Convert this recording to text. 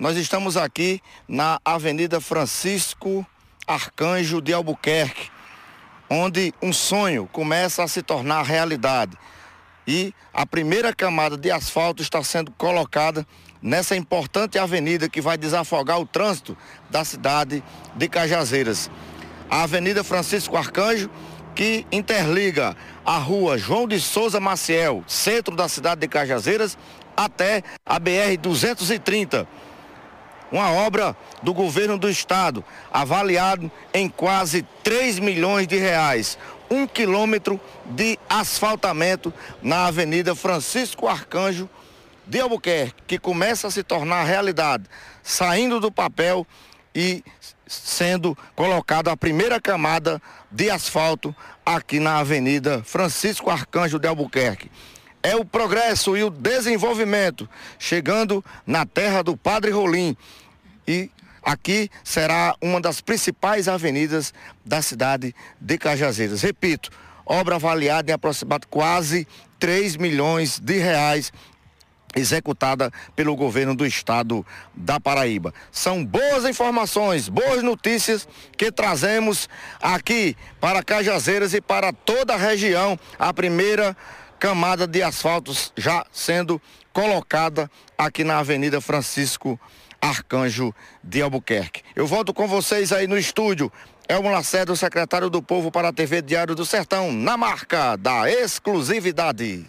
Nós estamos aqui na Avenida Francisco Arcanjo de Albuquerque, onde um sonho começa a se tornar realidade. E a primeira camada de asfalto está sendo colocada nessa importante avenida que vai desafogar o trânsito da cidade de Cajazeiras. A Avenida Francisco Arcanjo, que interliga a rua João de Souza Maciel, centro da cidade de Cajazeiras, até a BR 230 uma obra do governo do estado, avaliado em quase 3 milhões de reais. Um quilômetro de asfaltamento na Avenida Francisco Arcanjo de Albuquerque, que começa a se tornar realidade, saindo do papel e sendo colocada a primeira camada de asfalto aqui na Avenida Francisco Arcanjo de Albuquerque é o progresso e o desenvolvimento, chegando na terra do Padre Rolim. E aqui será uma das principais avenidas da cidade de Cajazeiras. Repito, obra avaliada em aproximadamente quase 3 milhões de reais executada pelo governo do estado da Paraíba. São boas informações, boas notícias que trazemos aqui para Cajazeiras e para toda a região. A primeira camada de asfaltos já sendo colocada aqui na Avenida Francisco Arcanjo de Albuquerque. Eu volto com vocês aí no estúdio. Elmo Lacerda, secretário do Povo para a TV Diário do Sertão, na marca da exclusividade.